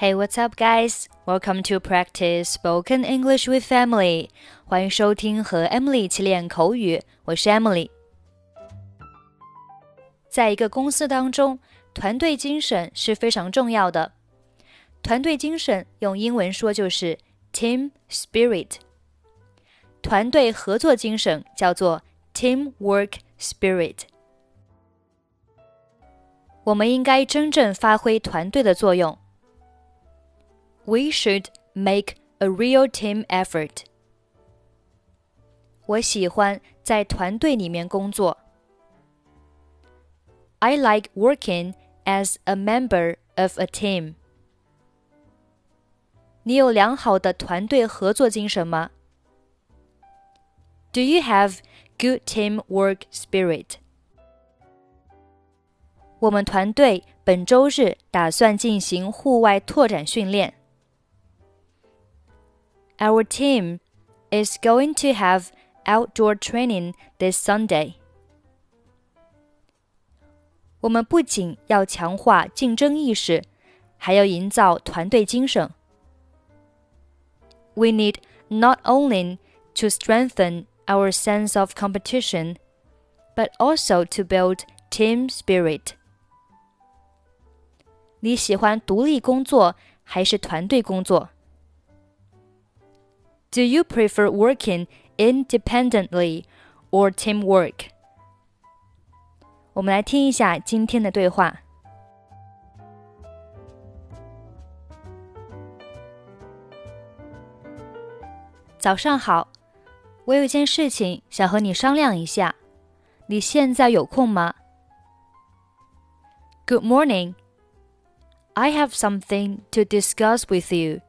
Hey, what's up, guys? Welcome to practice spoken English with Emily. 欢迎收听和 Emily 一起练口语。我是 Emily。在一个公司当中，团队精神是非常重要的。团队精神用英文说就是 team spirit。团队合作精神叫做 teamwork spirit。我们应该真正发挥团队的作用。We should make a real team effort. 我喜欢在团队里面工作。I like working as a member of a team. 你有良好的团队合作精神吗？Do you have good teamwork spirit? 我们团队本周日打算进行户外拓展训练。 our team is going to have outdoor training this Sunday. 我们不仅要强化竞争意识，还要营造团队精神。We need not only to strengthen our sense of competition, but also to build team spirit. 你喜欢独立工作还是团队工作 ？do you prefer working independently or teamwork? 我们来听一下今天的对话。早上好，我有件事情想和你商量一下，你现在有空吗？Good morning. I have something to discuss with you.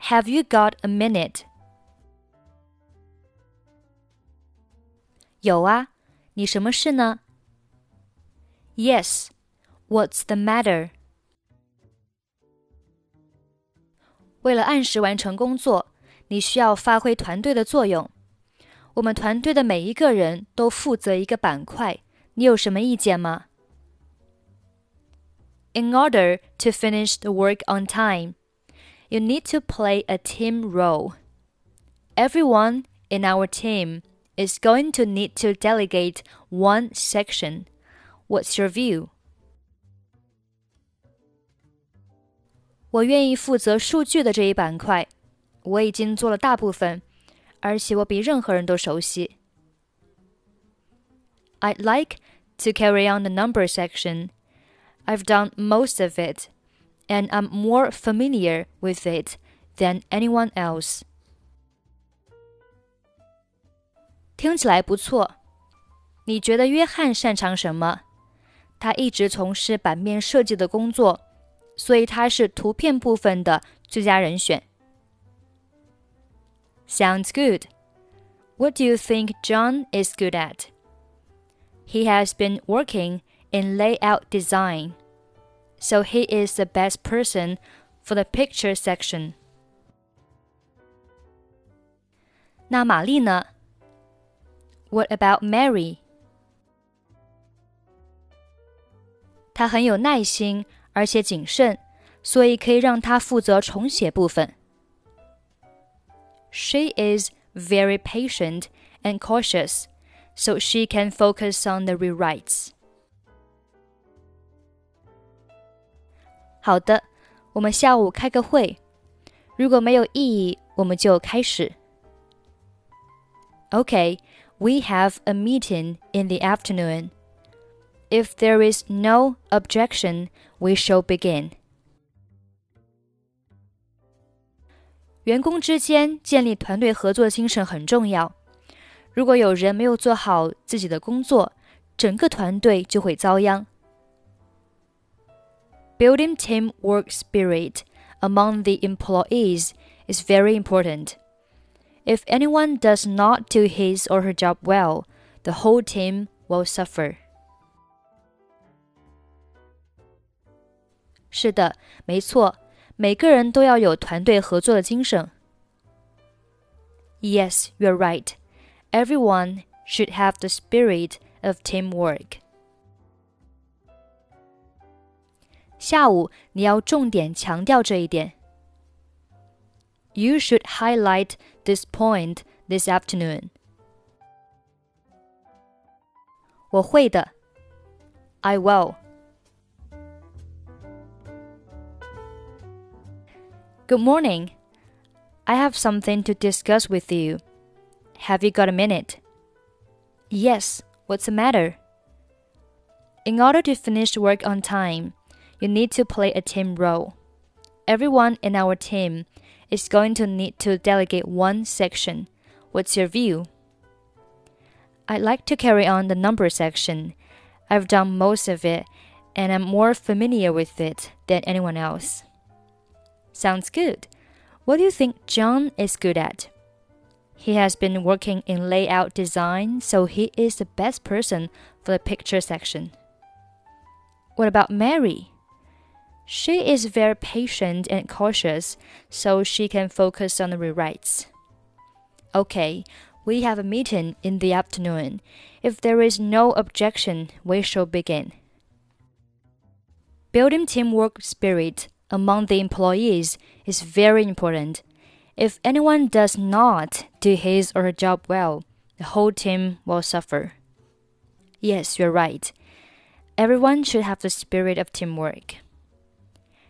Have you got a minute? 有啊，你什么事呢？Yes. What's the matter? 为了按时完成工作，你需要发挥团队的作用。我们团队的每一个人都负责一个板块，你有什么意见吗？In order to finish the work on time, you need to play a team role. Everyone in our team is going to need to delegate one section. What's your view? 我愿意负责数据的这一板块，我已经做了大部分，而且我比任何人都熟悉。I'd like to carry on the number section. I've done most of it and I'm more familiar with it than anyone else. 听起来不错。你觉得约翰擅长什么？他一直从事版面设计的工作，所以他是图片部分的最佳人选。Sounds good. What do you think John is good at? He has been working in layout design so he is the best person for the picture section. 那玛丽呢？What about Mary？她很有耐心，而且谨慎，所以可以让她负责重写部分。She is very patient and cautious, so she can focus on the rewrites. 好的，我们下午开个会。如果没有异议，我们就开始。Okay, we have a meeting in the afternoon. If there is no objection, we shall begin. 员工之间建立团队合作精神很重要。如果有人没有做好自己的工作，整个团队就会遭殃。Building teamwork spirit among the employees is very important. If anyone does not do his or her job well, the whole team will suffer. 是的，没错，每个人都要有团队合作的精神。Yes, you're right. Everyone should have the spirit of teamwork. 下午你要重点强调这一点。You should highlight this point this afternoon. 我会的。I will. Good morning. I have something to discuss with you. Have you got a minute? Yes. What's the matter? In order to finish work on time, you need to play a team role. Everyone in our team is going to need to delegate one section. What's your view? I'd like to carry on the number section. I've done most of it and I'm more familiar with it than anyone else. Sounds good. What do you think John is good at? He has been working in layout design, so he is the best person for the picture section. What about Mary? She is very patient and cautious, so she can focus on the rewrites. Okay, we have a meeting in the afternoon. If there is no objection, we shall begin. Building teamwork spirit among the employees is very important. If anyone does not do his or her job well, the whole team will suffer. Yes, you're right. Everyone should have the spirit of teamwork.